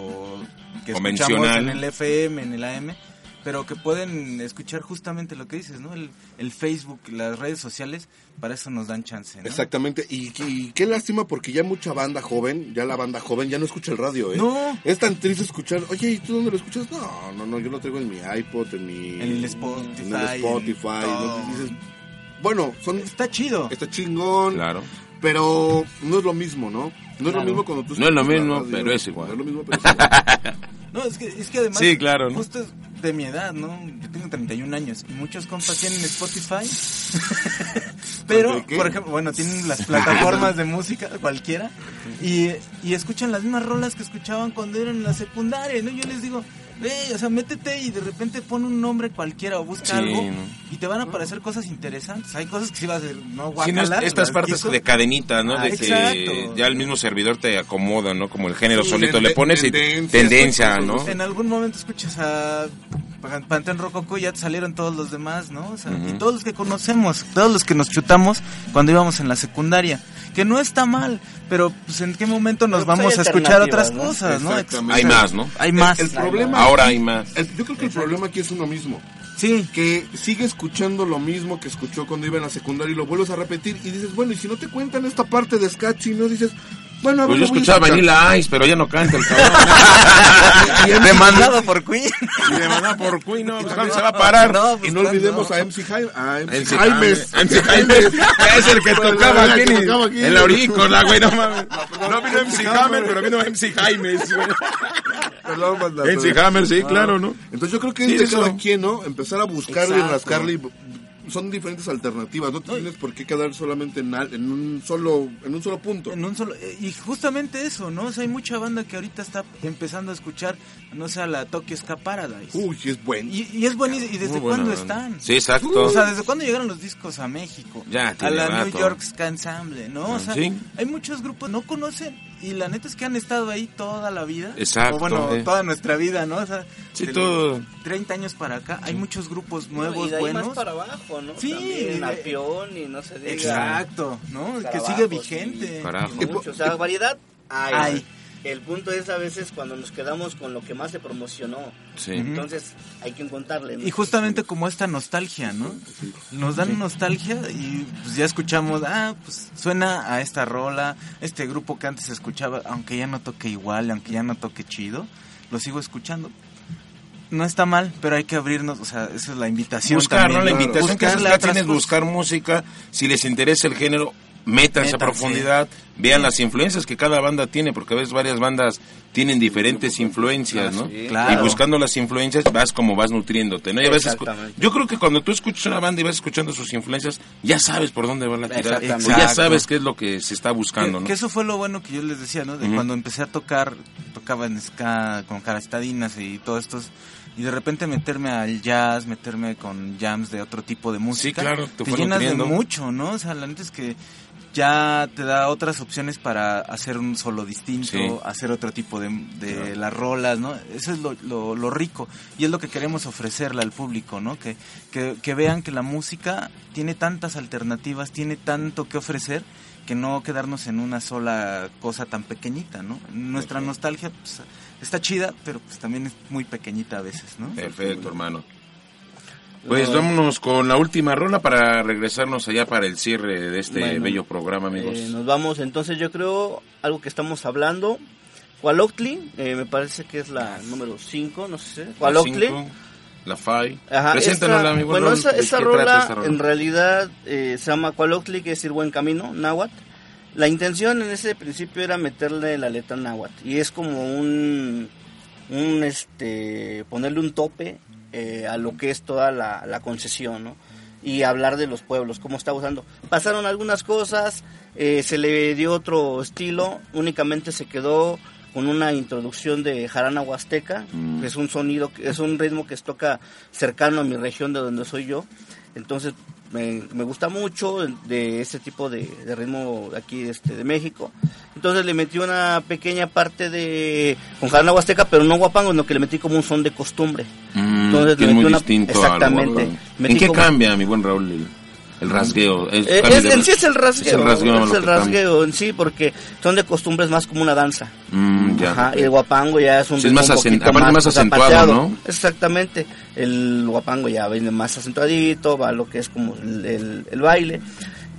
que escuchamos Convencional. en el FM, en el AM, pero que pueden escuchar justamente lo que dices, ¿no? El, el Facebook, las redes sociales, para eso nos dan chance, ¿no? Exactamente, y, y qué lástima porque ya mucha banda joven, ya la banda joven ya no escucha el radio, ¿eh? No. Es tan triste escuchar, oye, ¿y tú dónde lo escuchas? No, no, no, yo lo traigo en mi iPod, en mi... En el Spotify, En el Spotify, en ¿no? todo. Y dices, bueno, son, Está chido. está chingón, Claro. pero no es lo mismo, ¿no? No es lo mismo cuando tú No es lo mismo, radio, pero es igual. No es lo mismo, pero es igual. *laughs* No, es que, es que además, Sí, claro, ¿no? justo es de mi edad, ¿no? Yo tengo 31 años y muchos compas tienen Spotify. *laughs* Pero, por ejemplo, bueno, tienen las plataformas de música, cualquiera, y, y escuchan las mismas rolas que escuchaban cuando eran en la secundaria, ¿no? Yo les digo, ve, o sea, métete y de repente pon un nombre cualquiera o busca Sí, algo ¿no? y te van a aparecer cosas interesantes. Hay cosas que sí vas a decir, no, Sí, no, estas partes de cadenita, ¿no? Ah, de que exacto. ya el mismo servidor te acomoda, ¿no? Como el género Sí, solito le pones y tendencia, pues, ¿no? En algún momento escuchas a Pan- Pantén Rococo y ya te salieron todos los demás, ¿no? O sea. Y todos los que conocemos, todos los que nos chutamos cuando íbamos en la secundaria. Que no está mal, pero pues en qué momento nos Pero, pues, vamos a escuchar otras cosas, ¿no? Exactamente. Hay más, ¿no? Hay más. El problema Ahora hay más. el- yo creo que el problema aquí es uno mismo. Sí, que sigue escuchando lo mismo que escuchó cuando iba en la secundaria y lo vuelves a repetir y dices, bueno, y si no te cuentan esta parte de Scatchy, no dices, bueno, a ver, Pues yo escuchaba. Vanilla Ice, pero ya no canta el cabrón. *laughs* demandado por Queen. y de mandar por Queen, ¿no? Pues, ¿cuándo se va a parar? No, Y pues, no olvidemos a MC Jaime, a MC, Jaimes. Jaime. MC Jaime. *laughs* Es el que *laughs* Bueno, tocaba el aquí que en, tocaba aquí. en la aurícola, güey, no mames. No vino MC Hammer, pero vino MC Jaime. güey. Perdón, MC Hammer, sí, claro, ¿no? Entonces yo creo que Sí, es de eso. cada quien, ¿no? Empezar a buscarle rascarle y son diferentes alternativas, no te tienes por qué quedar solamente en, al- en un solo en un solo punto. En un solo, eh, y justamente eso, ¿no? O sea, hay mucha banda que ahorita está empezando a escuchar, no sé, a la Tokyo Ska Paradise. Uy, es bueno. Y, y es bueno, ¿y desde cuándo banda. están? Sí, exacto. O sea, ¿desde cuándo llegaron los discos a México? Ya, a la New. York Ska Ensemble, ¿no? O Ah, sea, sí. hay muchos grupos no conocen y la neta es que han estado ahí toda la vida. Exacto, O bueno, eh. toda nuestra vida, ¿no? O sea, Sí, todo. 30 años para acá hay muchos grupos No, nuevos, y de ahí buenos. más para abajo, ¿no? Sí, También de- Alpión y no se diga. Exacto, ¿no? Que sigue vigente. Carajo. y mucho. O sea, variedad hay. Hay. El punto es a veces cuando nos quedamos con lo que más se promocionó. Sí. Entonces hay que encontrarle. ¿no? Y justamente como esta nostalgia, ¿no? Nos dan nostalgia y pues ya escuchamos, ah, pues suena a esta rola, este grupo que antes escuchaba, aunque ya no toque igual, aunque ya no toque chido, lo sigo escuchando. no está mal, pero hay que abrirnos, o sea, esa es la invitación. Buscar, ¿no? también, La invitación que es cosas. buscar música, si les interesa el género, métanse a Métanse. profundidad, vean las influencias que cada banda tiene, porque a veces varias bandas tienen diferentes influencias, ¿no? sí, claro. Y buscando las influencias vas como vas nutriéndote, ¿no? Y a veces yo creo que cuando tú escuchas una banda y vas escuchando sus influencias, ya sabes por dónde va la tirada, Exactamente. o ya sabes qué es lo que se está Que, buscando, ¿no? que eso fue lo bueno que yo les decía, ¿no? De Ujú. cuando empecé a tocar, tocaba en ska, con carastadinas y todo estos, y de repente meterme al jazz, meterme con jams de otro tipo de música, claro, te te, fue llenas nutriendo. de mucho, ¿no? O sea, la neta es que ya te da otras opciones para hacer un solo distinto, Sí. hacer otro tipo de, de las rolas, ¿no? Eso es lo, lo, lo rico y es lo que queremos ofrecerle al público, ¿no? Que, que, que vean que la música tiene tantas alternativas, tiene tanto que ofrecer que no quedarnos en una sola cosa tan pequeñita, ¿no? Nuestra nostalgia pues, está chida, pero pues también es muy pequeñita a veces, ¿no? Perfecto, hermano. Pues vámonos con la última rola para regresarnos allá para el cierre de este Bueno, bello programa, amigos. Eh, nos vamos entonces, yo creo, algo que estamos hablando. Cualoctli, eh, me parece que es la número 5, no sé. Cinco, La Fai. Ajá, Preséntanosla, esta- amigo. Bueno, Rol, esa, ¿de esa rola, trata esa rola? en realidad eh, se llama Cualoctli, que es ir buen camino, náhuatl. La intención en ese principio era meterle la letra náhuatl y es como un, un este, ponerle un tope eh, a lo que es toda la, la concesión, ¿no? Y hablar de los pueblos, cómo está usando. Pasaron algunas cosas, eh, se le dio otro estilo, únicamente se quedó con una introducción de jarana huasteca, Mm. que es un sonido, es un ritmo que se toca cercano a mi región de donde soy yo. Entonces me, me gusta mucho de ese tipo de, de ritmo de aquí este, de México. Entonces le metí una pequeña parte de con jarana huasteca, pero no guapango, sino que le metí como un son de costumbre. Mm, Entonces que le es muy metí una- distinto exactamente. Metí ¿En qué como- cambia, mi buen Raúl, el, rasgueo? Es, Eh, es- en sí es el rasgueo, Es el rasgueo, es el rasgueo en sí, porque son de costumbres más como una danza. Mm, ya. Ajá, y el guapango ya es un Sí, es más un acen- aparte más acentuado, zapateado. ¿no? Exactamente. El guapango ya viene más acentuadito, va a lo que es como el, el- el baile.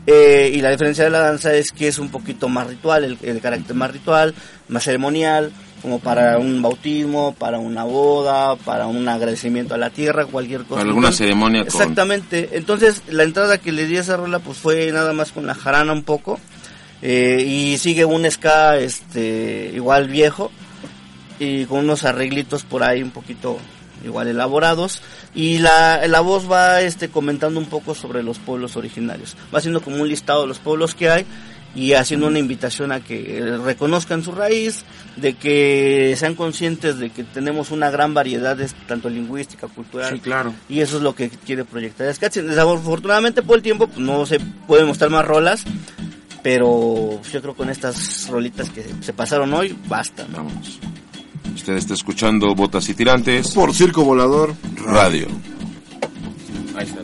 Eh, y la diferencia de la danza es que es un poquito más ritual, el, el carácter más ritual, más ceremonial, como para un bautismo, para una boda, para un agradecimiento a la tierra, cualquier cosa. Para alguna Entonces, ceremonia con... Exactamente. Entonces, la entrada que le di a esa rola pues fue nada más con la jarana un poco. eh, y sigue un ska este igual viejo y con unos arreglitos por ahí un poquito igual elaborados y la, la voz va este comentando un poco sobre los pueblos originarios va haciendo como un listado de los pueblos que hay y haciendo una invitación a que reconozcan su raíz, de que sean conscientes de que tenemos una gran variedad de, tanto lingüística, cultural, Sí, claro. y eso es lo que quiere proyectar Skatsin. Desafortunadamente por el tiempo pues, no se pueden mostrar más rolas, pero yo creo que con estas rolitas que se pasaron hoy, basta. ¿no? Vamos. Usted está escuchando Botas y Tirantes Por Circo Volador. Radio. Ahí está,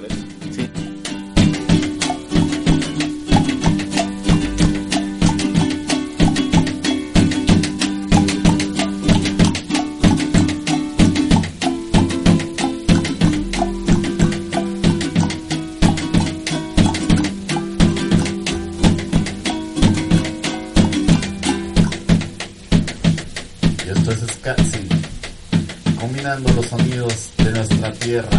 tierra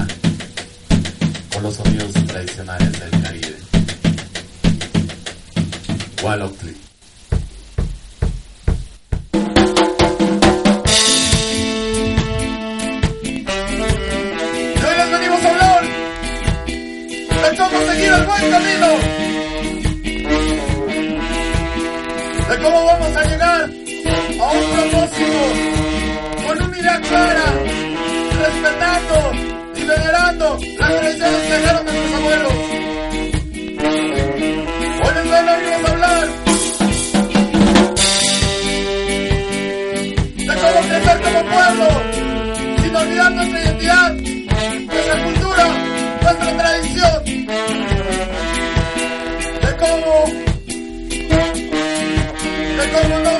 de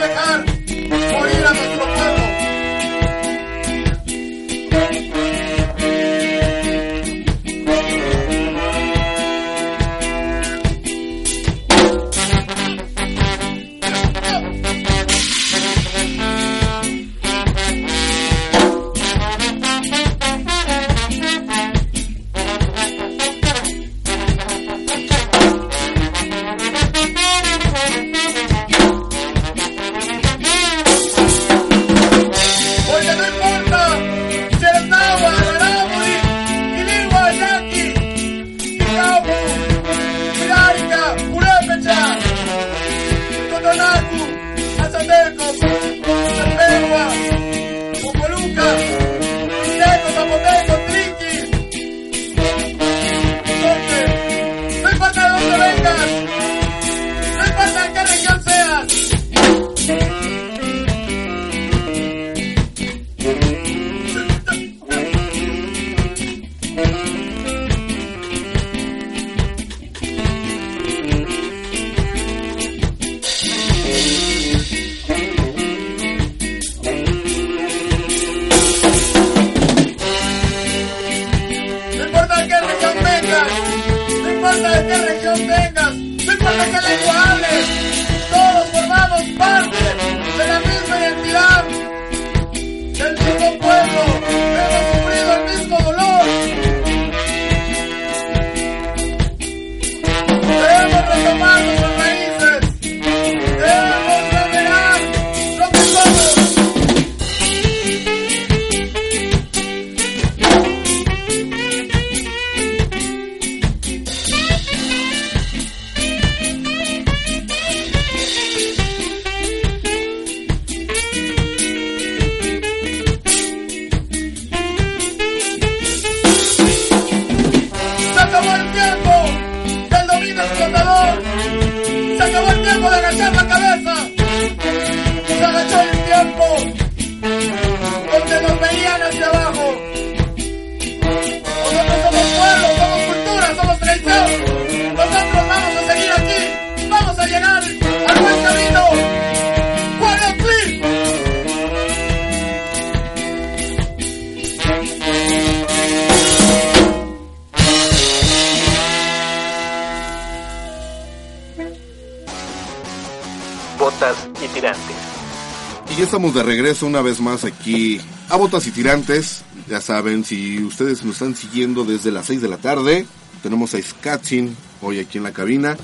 regreso una vez más aquí a Botas y Tirantes. Ya saben, si ustedes nos están siguiendo desde las 6 de la tarde, tenemos a Skatsin hoy aquí en la cabina.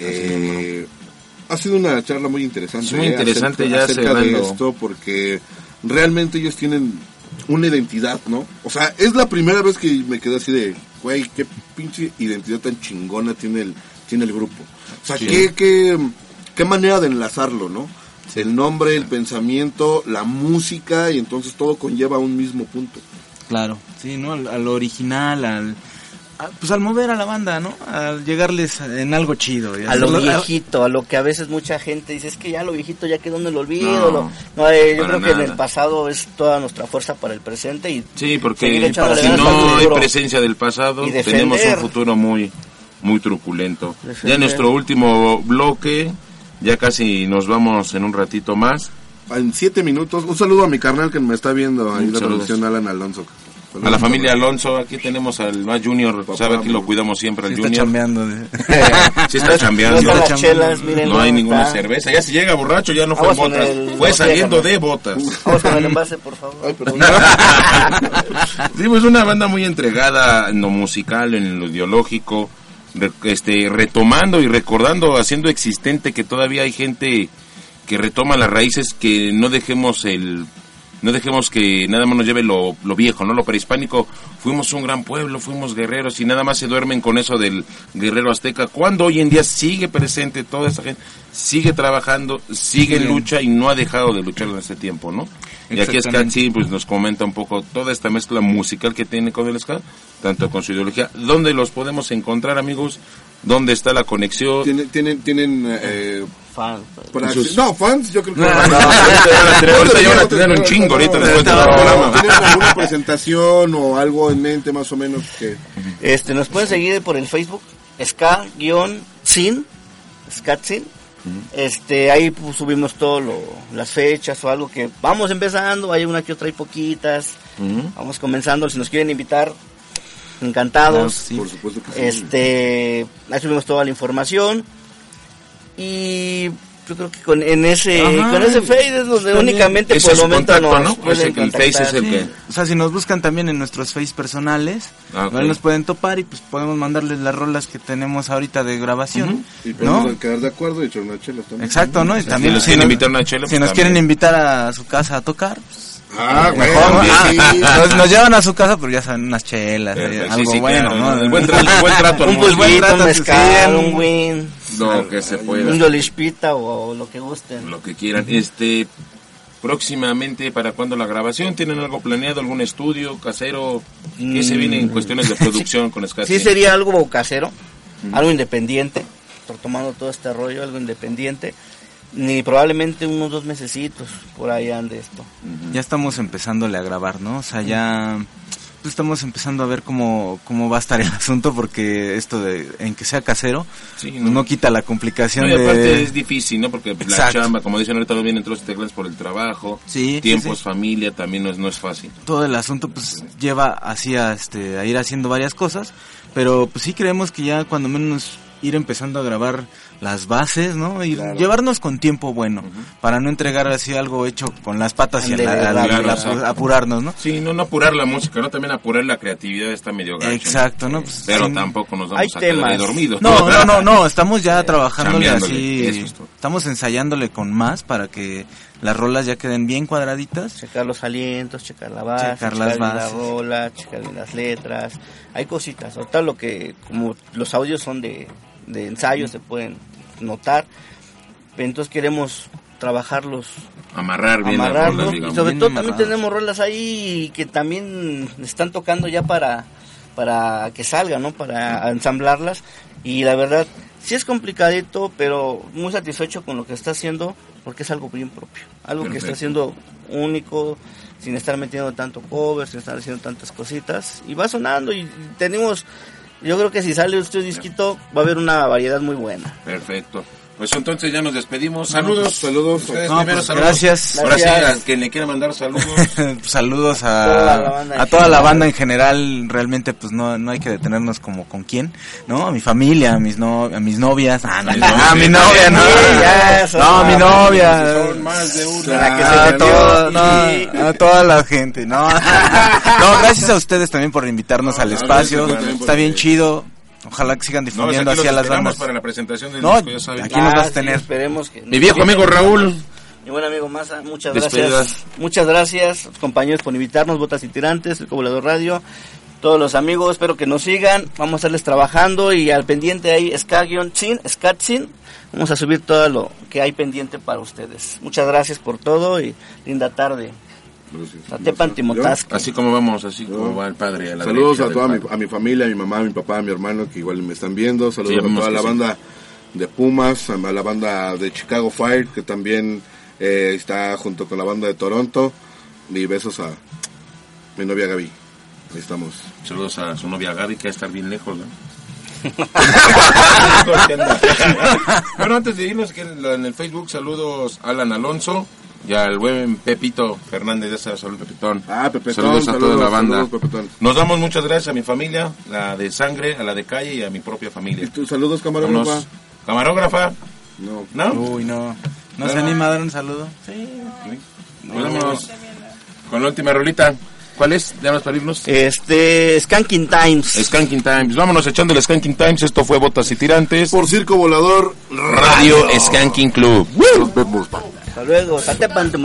Eh, ha sido una charla muy interesante. Sí, muy eh, interesante, acerca, ya acerca de esto, porque realmente ellos tienen una identidad, ¿no? O sea, es la primera vez que me quedé así de, güey, qué pinche identidad tan chingona tiene el, tiene el grupo. O sea, Sí. qué, qué, qué manera de enlazarlo, ¿no? El nombre, el pensamiento, la música, y entonces todo conlleva a un mismo punto. Claro, sí, ¿no? Al, al original, al... a- pues al mover a la banda, ¿no? Al llegarles en algo chido. a lo viejito, a lo que a veces mucha gente dice, es que ya lo viejito ya quedó en el olvido. No, lo- no, eh, yo creo que en el pasado es toda nuestra fuerza para el presente y Sí, porque si no hay presencia del pasado, tenemos un futuro muy, muy truculento. Ya en nuestro último bloque, ya casi nos vamos en un ratito más. En siete minutos, un saludo a mi carnal que me está viendo ahí en la producción, Alan Alonso. A la familia Alonso, aquí tenemos al más junior, sabe aquí lo cuidamos siempre, Sí al está junior. chambeando. *laughs* de- Sí está chambeando. No Chambeando. chelas, miren. No hay ninguna está. cerveza. Ya si llega borracho, ya no fue con botas. el- Fue no, saliendo déjame. de botas. *laughs* Vamos con el envase, por favor. Ay, *laughs* sí, pues una banda muy entregada en lo musical, en lo ideológico, este, retomando y recordando, haciendo existente que todavía hay gente que retoma las raíces, que no dejemos el no dejemos que nada más nos lleve lo, lo viejo, ¿no? Lo prehispánico. Fuimos un gran pueblo, fuimos guerreros y nada más se duermen con eso del guerrero azteca. Cuando hoy en día sigue presente toda esa gente, sigue trabajando, sigue en lucha y no ha dejado de luchar en este tiempo, ¿no? Y aquí. Scatzi pues nos comenta un poco toda esta mezcla musical que tiene con el ska, tanto con su ideología. ¿Dónde los podemos encontrar, amigos? ¿Dónde está la conexión? Tienen, tienen, tienen eh, Fan. para- Sus- no, fans, yo creo que... No, ahorita ya van a tener un chingo ahorita después del programa. ¿Tienen alguna presentación o algo en mente más o menos que... Este, nos pueden seguir por el Facebook, ska-sin, skatsin. Este, ahí pues, subimos todo lo, las fechas o algo que vamos empezando, hay una que otra y poquitas. Vamos comenzando, si nos quieren invitar, encantados. Sí. Por supuesto que sí. Este, ahí subimos toda la información. Y yo creo que con, en ese, Ajá. con ese Face es donde únicamente Ese por el momento contacto, nos ¿no? pueden Ese- el Face es contactar. el que... O sea, si nos buscan también en nuestros face personales, Ah, nos pueden topar y pues podemos mandarles las rolas que tenemos ahorita de grabación, Y podemos ¿no? quedar de acuerdo y echar una chela también. Exacto, ¿no? Y Si también nos si quieren nos- invitar a una chela, si pues nos también. quieren invitar a su casa a tocar, pues, Ah, bueno, mejor, sí. ah, nos, nos llevan a su casa, pero ya saben, unas chelas, eh, sí, algo sí, bueno, claro, ¿no? El *laughs* buen trato, el buen trato al Un músico. buen un trato, sí, mezcal, sí, un win, Lo que se pueda. un dolishpita o, o lo que gusten. lo que quieran. Este, próximamente, ¿para cuándo la grabación? ¿Tienen algo planeado, algún estudio casero? ¿Qué se viene en cuestiones de *laughs* producción con Scatzi? Sí sería algo casero, algo independiente, retomando todo este rollo, algo independiente. Ni probablemente unos dos mesecitos por ahí ande esto. Ya estamos empezándole a grabar, ¿no? O sea, ya pues estamos empezando a ver cómo, cómo va a estar el *laughs* asunto porque esto de en que sea casero Sí, pues, no. quita la complicación No, y aparte de es difícil, ¿no? Porque pues, la chamba, como dicen ahorita, no vienen todos los teclas por el trabajo. Sí, Tiempos, sí, sí. familia, también no es, no es fácil. todo el asunto pues lleva así a, este, a ir haciendo varias cosas, pero pues sí creemos que ya cuando menos ir empezando a grabar las bases, ¿no? Y Claro. llevarnos con tiempo bueno, para no entregar así algo hecho con las patas y a la- claro, apurarnos, ¿no? Sí, no, no apurar la música, ¿no? También apurar la creatividad está medio gacho. Exacto, ¿no? Pues, Pero sí. tampoco nos vamos Hay a quedar ahí temas. dormidos. No, no, no, no, estamos ya *laughs* trabajándole chambeándole, así, es estamos ensayándole con más para que las rolas ya queden bien cuadraditas. checar los alientos, checar la base, Checar checar, las bien la bases. rola, checar las letras. Hay cositas. Ahorita lo que, como los audios son de, de ensayo, se pueden notar. Entonces queremos trabajarlos, Amarrar bien las amarrarlos. rolas, y sobre Bien todo también tenemos rolas ahí que también están tocando ya para, para que salgan, ¿no? Para ensamblarlas. Y la verdad, sí es complicadito, pero muy satisfecho con lo que está haciendo, porque es algo bien propio. Algo que está Perfecto. haciendo único, sin estar metiendo tanto cover, sin estar haciendo tantas cositas. Y va sonando y tenemos, yo creo que si sale este disquito, va a haber una variedad muy buena. Perfecto. Pues entonces ya nos despedimos. Saludos. saludos. Ustedes No, primero, pues, saludos. gracias. Ahora sí, Gracias. a quien le quiera mandar saludos. *laughs* Saludos Toda la a, banda a toda la banda en general, realmente pues no, no hay que detenernos como con quién, ¿no? A mi familia, a mis no, a mis novias, ah, no, a mi novia, no, no, mi más, novia, Son más de una. La que se a, todo- no, a toda la gente, no, *laughs* no, gracias a ustedes también por invitarnos al espacio, está bien chido, ojalá que sigan No, difundiendo aquí así a los las bandas. para la presentación del No, disco, ya saben. aquí nos vas a sí, tener. esperemos que Mi viejo amigo Raúl. Mi buen amigo Maza, muchas Despedidas. gracias. Muchas gracias, compañeros, por invitarnos, Botas y Tirantes, el Cobulador Radio. Todos los amigos, espero que nos sigan. Vamos a estarles trabajando y al pendiente ahí, Ska-Chin, Skatsin. Vamos a subir todo lo que hay pendiente para ustedes. Muchas gracias por todo y linda tarde. Timotasque. Así como vamos, así como va el padre. A la Saludos derecha a toda mi, a mi familia, a mi mamá, a mi papá, a mi hermano que igual me están viendo. Saludos Sí, a toda la sí. banda de Pumas, a la banda de Chicago Fire que también eh, está junto con la banda de Toronto. Y besos a mi novia Gaby. Ahí estamos. Saludos a su novia Gaby, que va a estar bien lejos, ¿no? *laughs* bueno, antes de irnos, que en en el Facebook, saludos a Alan Alonso y al buen Pepito Fernández, ya sabes, saludos Pepitón. Ah, Pepetón, Saludos a toda la banda. saludos. Nos damos muchas gracias a mi familia, la de sangre, a la de calle y a mi propia ¿Y familia. tus saludos, camarógrafa? Camarógrafa, No. ¿no? Uy, no, no se anima a dar un saludo. Nos vamos con la última rolita. ¿Cuál es? Ya nos para irnos. Este, Skanking Times. Skanking Times. Vámonos echando el Skanking Times. Esto fue Botas y Tirantes. Por Circo Volador Radio Skanking Club. Nos vemos. Hasta luego, escena de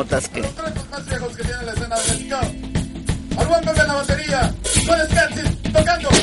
tocando.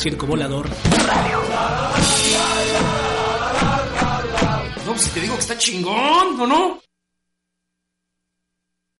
Circo Volador